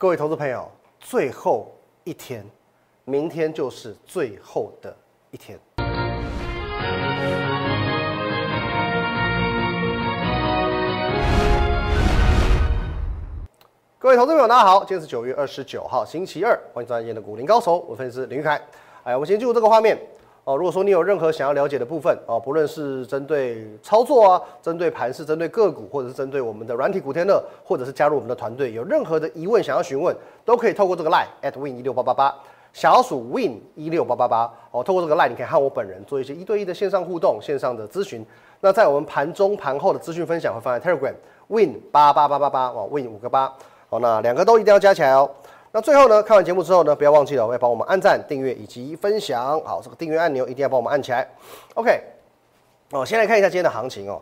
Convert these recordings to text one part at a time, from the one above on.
各位投资朋友，最后一天，明天就是最后的一天。各位投资朋友，大家好，今天是九月二十九号，星期二，欢迎收看今天的股林高手，我分析师林玉凯。哎，我们先进入这个画面哦。如果说你有任何想要了解的部分哦，不论是针对操作啊，针对盘势，针对个股，或者是针对我们的软体古天乐，或者是加入我们的团队，有任何的疑问想要询问，都可以透过这个 line at win 一六八八八，小鼠 win 一六八八八哦。透过这个 line，你可以和我本人做一些一对一的线上互动、线上的咨询。那在我们盘中、盘后的资讯分享会放在 Telegram win 八八八八八哦，win 五个八。好，那两个都一定要加起来哦。那最后呢，看完节目之后呢，不要忘记了，我要帮我们按赞、订阅以及分享。好，这个订阅按钮一定要帮我们按起来。OK，哦，先来看一下今天的行情哦。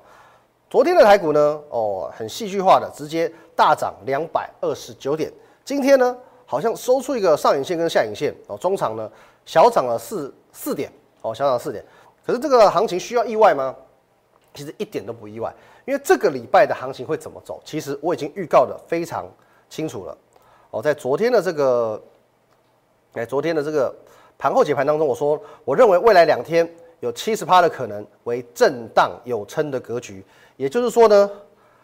昨天的台股呢，哦，很戏剧化的，直接大涨两百二十九点。今天呢，好像收出一个上影线跟下影线哦，中场呢小涨了四四点哦，小涨四点。可是这个行情需要意外吗？其实一点都不意外，因为这个礼拜的行情会怎么走，其实我已经预告的非常。清楚了，哦，在昨天的这个，哎，昨天的这个盘后解盘当中，我说，我认为未来两天有七十趴的可能为震荡有撑的格局，也就是说呢，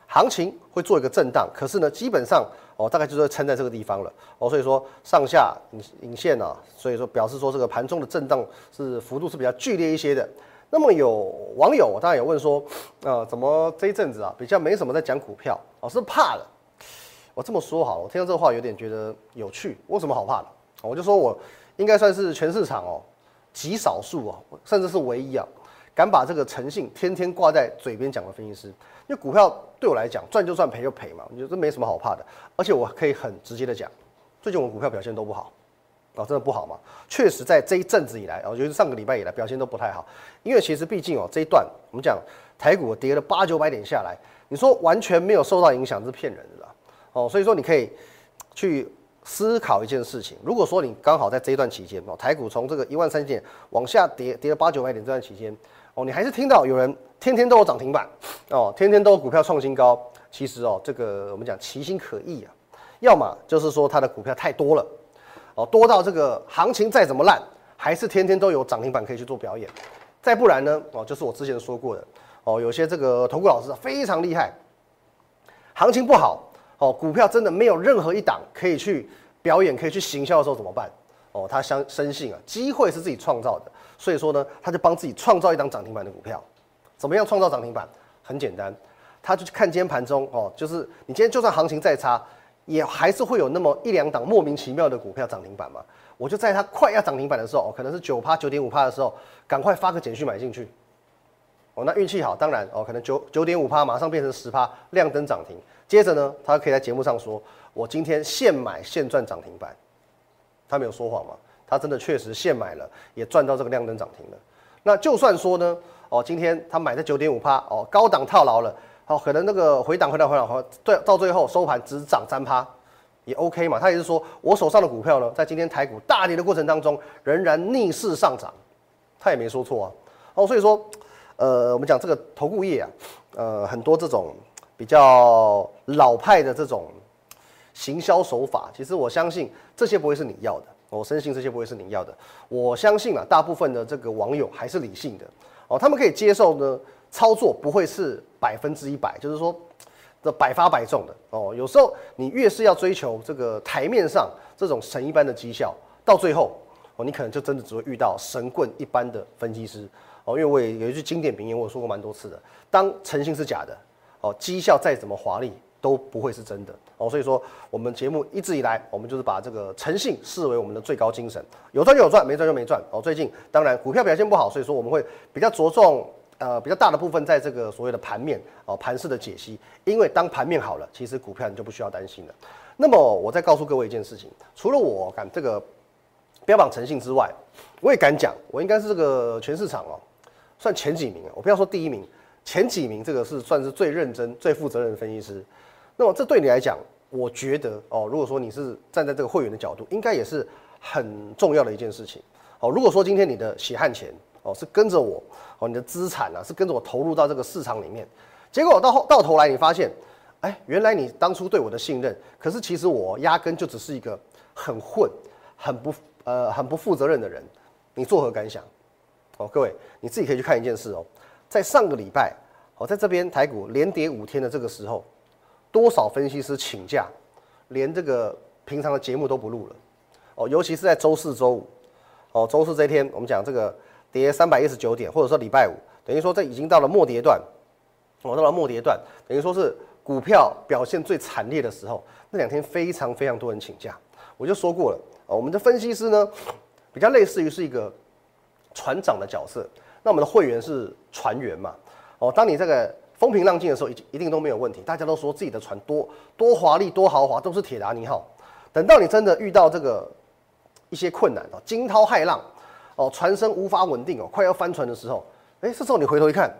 行情会做一个震荡，可是呢，基本上哦，大概就是撑在这个地方了，哦，所以说上下引引线啊，所以说表示说这个盘中的震荡是幅度是比较剧烈一些的。那么有网友当然有问说，呃，怎么这一阵子啊比较没什么在讲股票，哦，是怕了。我这么说好了，我听到这话有点觉得有趣。我有什么好怕的？我就说我应该算是全市场哦极少数哦，甚至是唯一啊，敢把这个诚信天天挂在嘴边讲的分析师。因为股票对我来讲，赚就赚，赔就赔嘛，我觉得这没什么好怕的。而且我可以很直接的讲，最近我们股票表现都不好啊，真的不好嘛。确实在这一阵子以来，我觉得上个礼拜以来表现都不太好。因为其实毕竟哦这一段我们讲台股跌了八九百点下来，你说完全没有受到影响，这是骗人的。哦，所以说你可以去思考一件事情。如果说你刚好在这一段期间哦，台股从这个一万三千点往下跌，跌了八九百点这段期间，哦，你还是听到有人天天都有涨停板，哦，天天都有股票创新高。其实哦，这个我们讲其心可疑啊，要么就是说它的股票太多了，哦，多到这个行情再怎么烂，还是天天都有涨停板可以去做表演。再不然呢，哦，就是我之前说过的，哦，有些这个投顾老师非常厉害，行情不好。哦，股票真的没有任何一档可以去表演、可以去行销的时候怎么办？哦，他相深信啊，机会是自己创造的，所以说呢，他就帮自己创造一档涨停板的股票。怎么样创造涨停板？很简单，他就去看今天盘中哦，就是你今天就算行情再差，也还是会有那么一两档莫名其妙的股票涨停板嘛。我就在它快要涨停板的时候，哦可能是九趴、九点五趴的时候，赶快发个简讯买进去。哦，那运气好，当然哦，可能九九点五趴马上变成十趴，亮灯涨停。接着呢，他可以在节目上说：“我今天现买现赚涨停板。”他没有说谎嘛？他真的确实现买了，也赚到这个亮灯涨停了。那就算说呢，哦，今天他买在九点五趴，哦，高档套牢了，哦，可能那个回档回档回档回，对，到最后收盘只涨三趴，也 OK 嘛？他也是说我手上的股票呢，在今天台股大跌的过程当中，仍然逆势上涨，他也没说错啊。哦，所以说，呃，我们讲这个投顾业啊，呃，很多这种。比较老派的这种行销手法，其实我相信这些不会是你要的，我深信这些不会是你要的。我相信啊，大部分的这个网友还是理性的哦，他们可以接受呢，操作不会是百分之一百，就是说这百发百中的哦。有时候你越是要追求这个台面上这种神一般的绩效，到最后哦，你可能就真的只会遇到神棍一般的分析师哦。因为我也有一句经典名言，我说过蛮多次的：当诚信是假的。哦，绩效再怎么华丽都不会是真的哦，所以说我们节目一直以来，我们就是把这个诚信视为我们的最高精神，有赚就有赚，没赚就没赚哦。最近当然股票表现不好，所以说我们会比较着重呃比较大的部分在这个所谓的盘面哦盘势的解析，因为当盘面好了，其实股票你就不需要担心了。那么我再告诉各位一件事情，除了我敢这个标榜诚信之外，我也敢讲，我应该是这个全市场哦算前几名啊，我不要说第一名。前几名，这个是算是最认真、最负责任的分析师。那么，这对你来讲，我觉得哦，如果说你是站在这个会员的角度，应该也是很重要的一件事情。哦，如果说今天你的血汗钱哦是跟着我，哦，你的资产呢是跟着我投入到这个市场里面，结果到后到头来你发现，哎，原来你当初对我的信任，可是其实我压根就只是一个很混、很不呃很不负责任的人，你作何感想？哦，各位你自己可以去看一件事哦，在上个礼拜，哦，在这边台股连跌五天的这个时候，多少分析师请假，连这个平常的节目都不录了，哦，尤其是在周四周五，哦，周四这一天我们讲这个跌三百一十九点，或者说礼拜五，等于说这已经到了末跌段，哦，到了末跌段，等于说是。股票表现最惨烈的时候，那两天非常非常多人请假。我就说过了，我们的分析师呢，比较类似于是一个船长的角色。那我们的会员是船员嘛？哦，当你这个风平浪静的时候，一一定都没有问题。大家都说自己的船多多华丽、多豪华，都是铁达尼号。等到你真的遇到这个一些困难哦，惊涛骇浪哦，船身无法稳定哦，快要翻船的时候，哎，这时候你回头一看，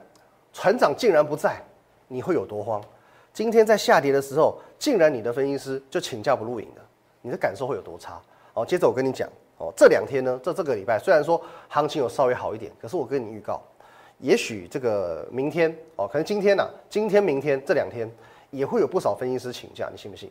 船长竟然不在，你会有多慌？今天在下跌的时候，竟然你的分析师就请假不录影了，你的感受会有多差？哦，接着我跟你讲哦，这两天呢，这这个礼拜虽然说行情有稍微好一点，可是我跟你预告，也许这个明天哦，可能今天呢，今天明天这两天也会有不少分析师请假，你信不信？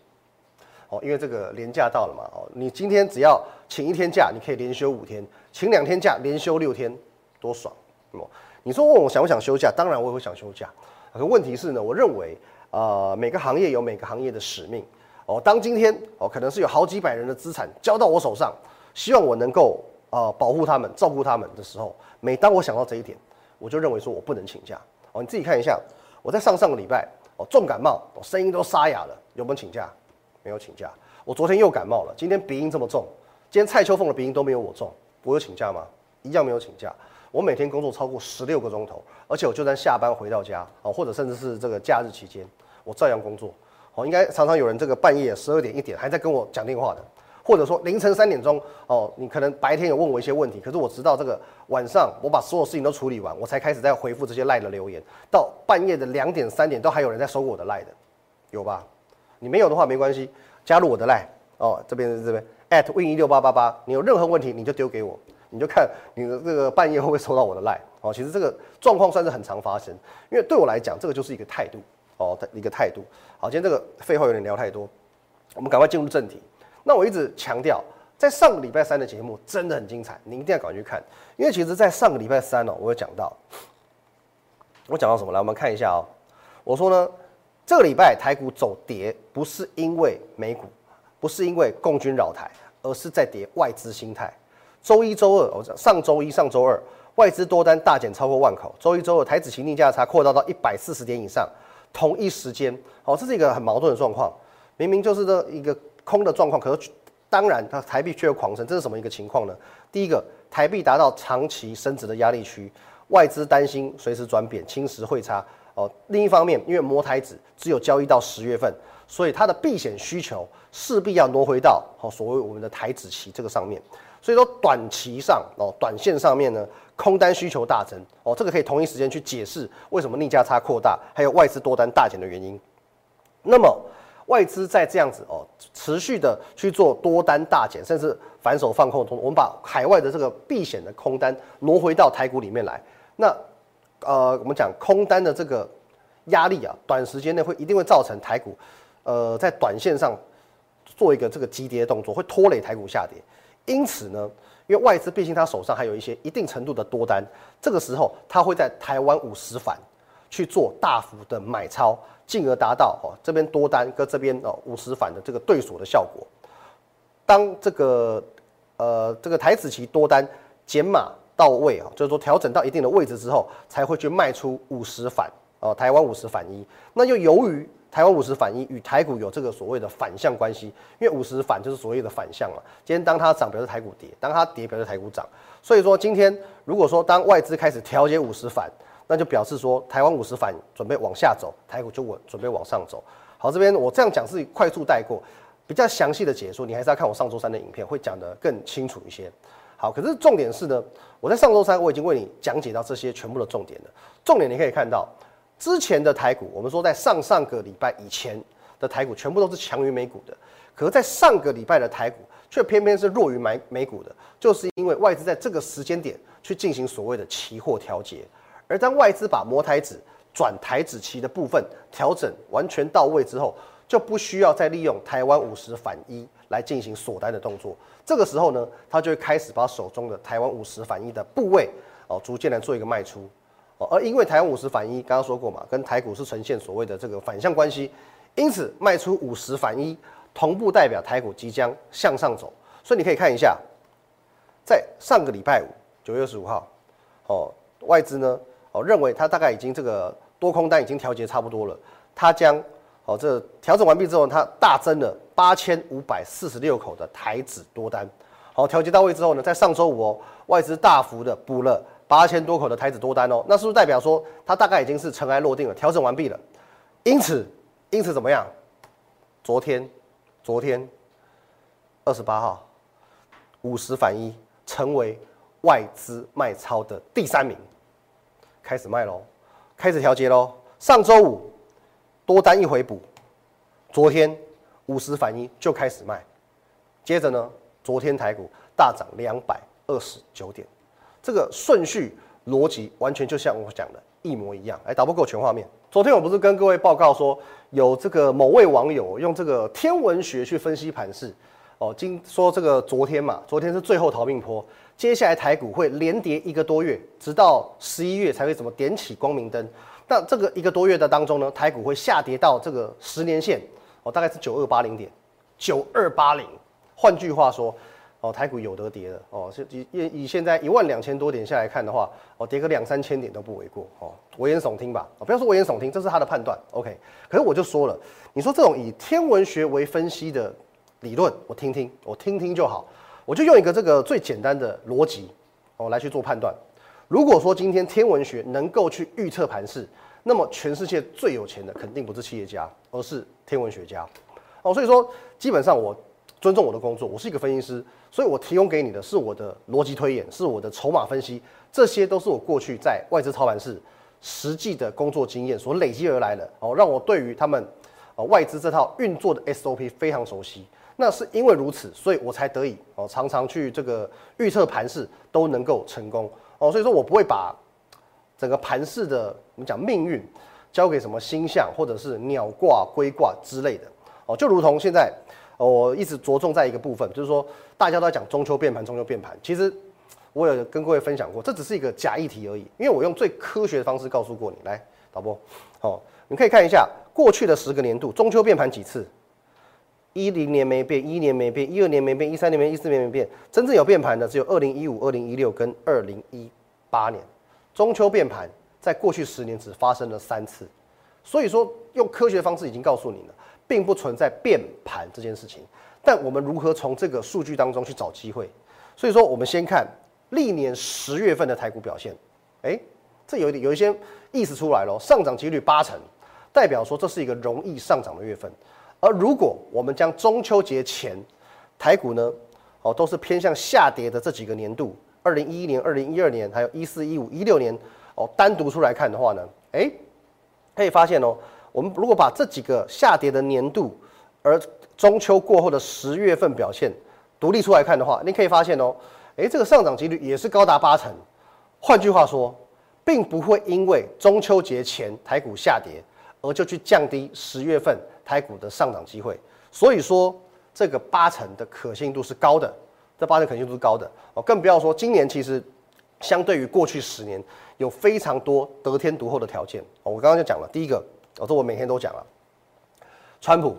哦，因为这个年假到了嘛，哦，你今天只要请一天假，你可以连休五天，请两天假连休六天，多爽！哦，你说问我想不想休假？当然我也会想休假，可问题是呢，我认为。呃，每个行业有每个行业的使命哦。当今天哦，可能是有好几百人的资产交到我手上，希望我能够呃保护他们、照顾他们的时候，每当我想到这一点，我就认为说我不能请假哦。你自己看一下，我在上上个礼拜哦重感冒，我声音都沙哑了，有没有请假？没有请假。我昨天又感冒了，今天鼻音这么重，今天蔡秋凤的鼻音都没有我重，我有请假吗？一样没有请假。我每天工作超过十六个钟头，而且我就算下班回到家哦，或者甚至是这个假日期间。我照样工作，哦，应该常常有人这个半夜十二点一点还在跟我讲电话的，或者说凌晨三点钟，哦，你可能白天有问我一些问题，可是我直到这个晚上我把所有事情都处理完，我才开始在回复这些赖的留言，到半夜的两点三点都还有人在收我的赖的，有吧？你没有的话没关系，加入我的赖，哦，这边这边 at win 一六八八八，你有任何问题你就丢给我，你就看你的这个半夜会不会收到我的赖，哦，其实这个状况算是很常发生，因为对我来讲这个就是一个态度。哦，一个态度。好，今天这个废话有点聊太多，我们赶快进入正题。那我一直强调，在上个礼拜三的节目真的很精彩，你一定要赶快去看。因为其实，在上个礼拜三哦，我有讲到，我讲到什么？来，我们看一下哦。我说呢，这个礼拜台股走跌，不是因为美股，不是因为共军扰台，而是在跌外资心态。周一周二，我讲上周一、上周二，外资多单大减超过万口。周一周二，台子期逆价差扩大到一百四十点以上。同一时间，哦，这是一个很矛盾的状况。明明就是这一个空的状况，可是当然它台币却又狂升，这是什么一个情况呢？第一个，台币达到长期升值的压力区，外资担心随时转贬侵蚀汇差。哦，另一方面，因为摩台子只有交易到十月份，所以它的避险需求势必要挪回到哦所谓我们的台子期这个上面。所以说短期上哦，短线上面呢，空单需求大增哦，这个可以同一时间去解释为什么逆价差扩大，还有外资多单大减的原因。那么外资在这样子哦，持续的去做多单大减，甚至反手放空，我们把海外的这个避险的空单挪回到台股里面来。那呃，我们讲空单的这个压力啊，短时间内会一定会造成台股呃在短线上做一个这个急跌动作，会拖累台股下跌。因此呢，因为外资毕竟他手上还有一些一定程度的多单，这个时候他会在台湾五十反去做大幅的买超，进而达到哦这边多单跟这边哦五十反的这个对锁的效果。当这个呃这个台子期多单减码到位啊，就是说调整到一定的位置之后，才会去卖出五十反哦台湾五十反一。那就由于台湾五十反一与台股有这个所谓的反向关系，因为五十反就是所谓的反向嘛。今天当它涨，表示台股跌；当它跌，表示台股涨。所以说，今天如果说当外资开始调节五十反，那就表示说台湾五十反准备往下走，台股就稳准备往上走。好，这边我这样讲是快速带过，比较详细的解说，你还是要看我上周三的影片，会讲得更清楚一些。好，可是重点是呢，我在上周三我已经为你讲解到这些全部的重点了。重点你可以看到。之前的台股，我们说在上上个礼拜以前的台股全部都是强于美股的，可是在上个礼拜的台股却偏偏是弱于美美股的，就是因为外资在这个时间点去进行所谓的期货调节，而当外资把摩台指转台子期的部分调整完全到位之后，就不需要再利用台湾五十反一来进行锁单的动作。这个时候呢，他就会开始把手中的台湾五十反一的部位哦，逐渐来做一个卖出。哦，而因为台湾五十反一，刚刚说过嘛，跟台股是呈现所谓的这个反向关系，因此卖出五十反一，同步代表台股即将向上走。所以你可以看一下，在上个礼拜五，九月二十五号，哦，外资呢，哦，认为它大概已经这个多空单已经调节差不多了，它将哦这调整完毕之后，它大增了八千五百四十六口的台指多单。好，调节到位之后呢，在上周五哦，外资大幅的补了。八千多口的台子多单哦，那是不是代表说它大概已经是尘埃落定了，调整完毕了？因此，因此怎么样？昨天，昨天二十八号五十反一，成为外资卖超的第三名，开始卖喽，开始调节喽。上周五多单一回补，昨天五十反一就开始卖，接着呢，昨天台股大涨两百二十九点。这个顺序逻辑完全就像我讲的一模一样。来，导播给我全画面。昨天我不是跟各位报告说，有这个某位网友用这个天文学去分析盘势，哦，今说这个昨天嘛，昨天是最后逃命坡，接下来台股会连跌一个多月，直到十一月才会怎么点起光明灯。那这个一个多月的当中呢，台股会下跌到这个十年线，哦，大概是九二八零点，九二八零。换句话说。哦，台股有得跌的哦，以以现在一万两千多点下来看的话，哦，跌个两三千点都不为过哦，危言耸听吧，哦，不要说危言耸听，这是他的判断，OK。可是我就说了，你说这种以天文学为分析的理论，我听听，我听听就好，我就用一个这个最简单的逻辑哦来去做判断。如果说今天天文学能够去预测盘势，那么全世界最有钱的肯定不是企业家，而是天文学家哦。所以说，基本上我尊重我的工作，我是一个分析师。所以我提供给你的是我的逻辑推演，是我的筹码分析，这些都是我过去在外资操盘室实际的工作经验所累积而来的哦，让我对于他们哦外资这套运作的 SOP 非常熟悉。那是因为如此，所以我才得以哦常常去这个预测盘势都能够成功哦。所以说我不会把整个盘势的我们讲命运交给什么星象或者是鸟卦龟卦之类的哦，就如同现在。我一直着重在一个部分，就是说大家都在讲中秋变盘，中秋变盘。其实我有跟各位分享过，这只是一个假议题而已。因为我用最科学的方式告诉过你。来，导播，好，你可以看一下过去的十个年度中秋变盘几次？一零年没变，一年没变，一二年没变，一三年没变，一四年没变。真正有变盘的只有二零一五、二零一六跟二零一八年。中秋变盘在过去十年只发生了三次。所以说，用科学的方式已经告诉你了。并不存在变盘这件事情，但我们如何从这个数据当中去找机会？所以说，我们先看历年十月份的台股表现。哎，这有一点有一些意思出来了，上涨几率八成，代表说这是一个容易上涨的月份。而如果我们将中秋节前台股呢，哦，都是偏向下跌的这几个年度，二零一一年、二零一二年，还有一四、一五、一六年，哦，单独出来看的话呢，哎，可以发现哦。我们如果把这几个下跌的年度，而中秋过后的十月份表现独立出来看的话，你可以发现哦，诶，这个上涨几率也是高达八成。换句话说，并不会因为中秋节前台股下跌而就去降低十月份台股的上涨机会。所以说，这个八成的可信度是高的，这八成可信度是高的哦。更不要说今年其实相对于过去十年有非常多得天独厚的条件哦。我刚刚就讲了，第一个。哦，这我每天都讲了。川普，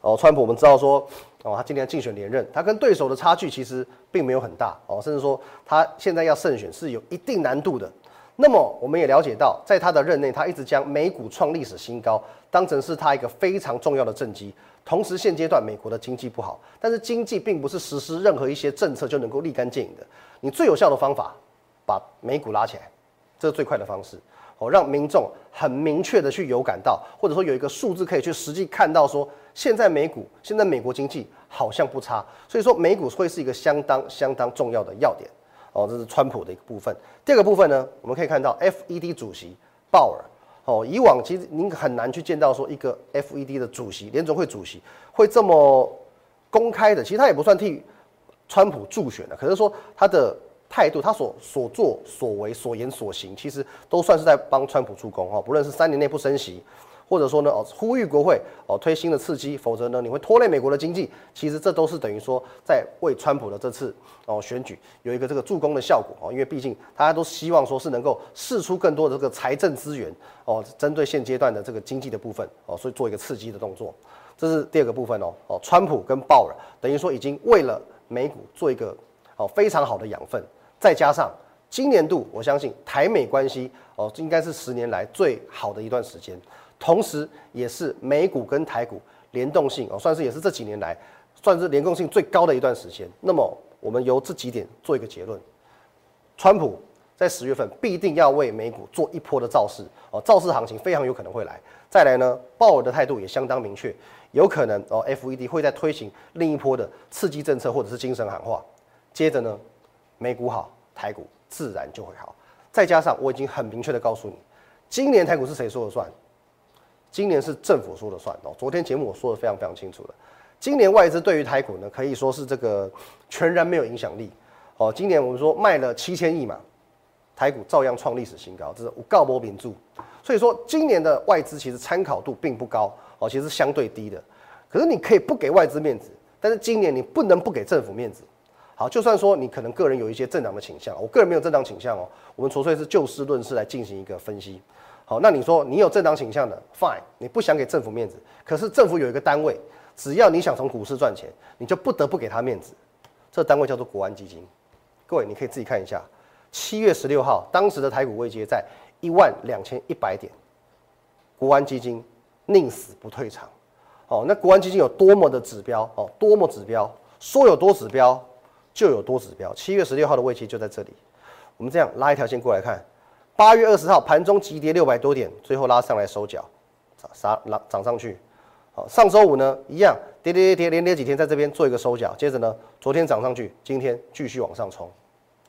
哦，川普，我们知道说，哦，他今年竞选连任，他跟对手的差距其实并没有很大，哦，甚至说他现在要胜选是有一定难度的。那么我们也了解到，在他的任内，他一直将美股创历史新高当成是他一个非常重要的政绩。同时，现阶段美国的经济不好，但是经济并不是实施任何一些政策就能够立竿见影的。你最有效的方法，把美股拉起来，这是最快的方式。哦，让民众很明确的去有感到，或者说有一个数字可以去实际看到，说现在美股、现在美国经济好像不差，所以说美股会是一个相当相当重要的要点。哦，这是川普的一个部分。第二个部分呢，我们可以看到 FED 主席鲍尔。哦，以往其实您很难去见到说一个 FED 的主席、联总会主席会这么公开的，其实他也不算替川普助选的，可是说他的。态度，他所所作所为、所言所行，其实都算是在帮川普助攻哈。不论是三年内不升息，或者说呢哦呼吁国会哦推新的刺激，否则呢你会拖累美国的经济。其实这都是等于说在为川普的这次哦选举有一个这个助攻的效果哦。因为毕竟大家都希望说是能够释出更多的这个财政资源哦，针对现阶段的这个经济的部分哦，所以做一个刺激的动作。这是第二个部分哦哦，川普跟鲍尔等于说已经为了美股做一个哦非常好的养分，再加上今年度我相信台美关系哦应该是十年来最好的一段时间，同时也是美股跟台股联动性哦算是也是这几年来算是联动性最高的一段时间。那么我们由这几点做一个结论，川普在十月份必定要为美股做一波的造势哦，造势行情非常有可能会来。再来呢，鲍尔的态度也相当明确。有可能哦，FED 会在推行另一波的刺激政策，或者是精神喊话。接着呢，美股好，台股自然就会好。再加上我已经很明确的告诉你，今年台股是谁说了算？今年是政府说了算哦。昨天节目我说的非常非常清楚了。今年外资对于台股呢，可以说是这个全然没有影响力哦。今年我们说卖了七千亿嘛，台股照样创历史新高，这是无告波名著。所以说，今年的外资其实参考度并不高。哦，其实相对低的，可是你可以不给外资面子，但是今年你不能不给政府面子。好，就算说你可能个人有一些政党的倾向，我个人没有政党倾向哦，我们纯粹是就事论事来进行一个分析。好，那你说你有政党倾向的，fine，你不想给政府面子，可是政府有一个单位，只要你想从股市赚钱，你就不得不给他面子。这单位叫做国安基金。各位，你可以自己看一下，七月十六号当时的台股位阶在一万两千一百点，国安基金。宁死不退场，哦，那国安基金有多么的指标哦，多么指标，说有多指标就有多指标。七月十六号的位阶就在这里，我们这样拉一条线过来看，八月二十号盘中急跌六百多点，最后拉上来收脚，啥拉涨上去，好，上周五呢一样跌跌跌跌连跌几天，在这边做一个收脚，接着呢昨天涨上去，今天继续往上冲，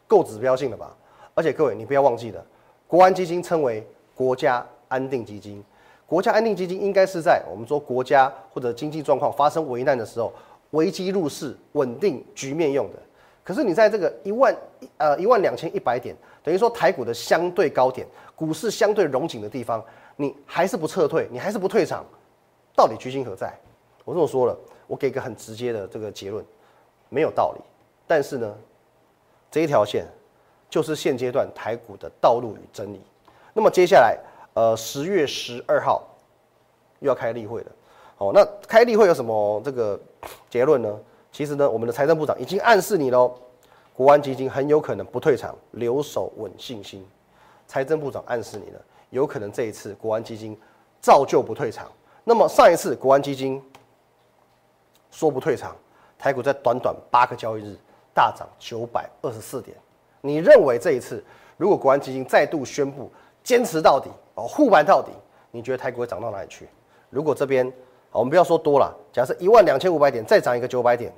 够指标性的吧？而且各位你不要忘记了，国安基金称为国家安定基金。国家安定基金应该是在我们说国家或者经济状况发生危难的时候，危机入市、稳定局面用的。可是你在这个一万呃一万两千一百点，等于说台股的相对高点，股市相对融紧的地方，你还是不撤退，你还是不退场，到底居心何在？我这么说了，我给个很直接的这个结论，没有道理。但是呢，这一条线就是现阶段台股的道路与真理。那么接下来。呃，十月十二号又要开例会了，哦，那开例会有什么这个结论呢？其实呢，我们的财政部长已经暗示你喽，国安基金很有可能不退场，留守稳信心。财政部长暗示你了，有可能这一次国安基金照旧不退场。那么上一次国安基金说不退场，台股在短短八个交易日大涨九百二十四点。你认为这一次如果国安基金再度宣布坚持到底？哦，护盘到底，你觉得台股会涨到哪里去？如果这边，我们不要说多了，假设一万两千五百点再涨一个九百点，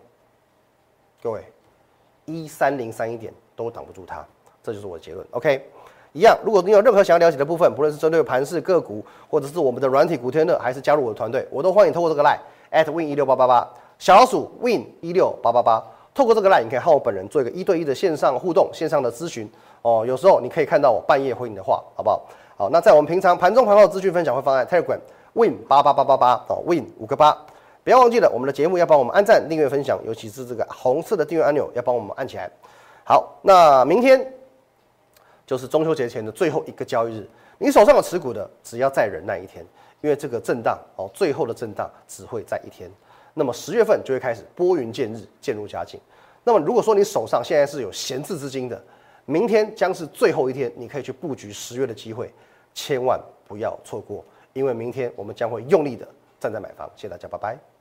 各位，一三零三一点都挡不住它，这就是我的结论。OK，一样，如果你有任何想要了解的部分，不论是针对盘市个股，或者是我们的软体股天乐，还是加入我的团队，我都欢迎透过这个 line at win 一六八八八小老鼠 win 一六八八八，透过这个 line，你可以和我本人做一个一对一的线上互动、线上的咨询。哦，有时候你可以看到我半夜回你的话，好不好？好，那在我们平常盘中盘后资讯分享会放在 Telegram Win 八八八八八哦，Win 五个八，不要忘记了我们的节目要帮我们按赞、订阅、分享，尤其是这个红色的订阅按钮要帮我们按起来。好，那明天就是中秋节前的最后一个交易日，你手上有持股的，只要再忍耐一天，因为这个震荡哦，最后的震荡只会在一天。那么十月份就会开始拨云见日，渐入佳境。那么如果说你手上现在是有闲置资金的，明天将是最后一天，你可以去布局十月的机会。千万不要错过，因为明天我们将会用力的站在买方。谢谢大家，拜拜。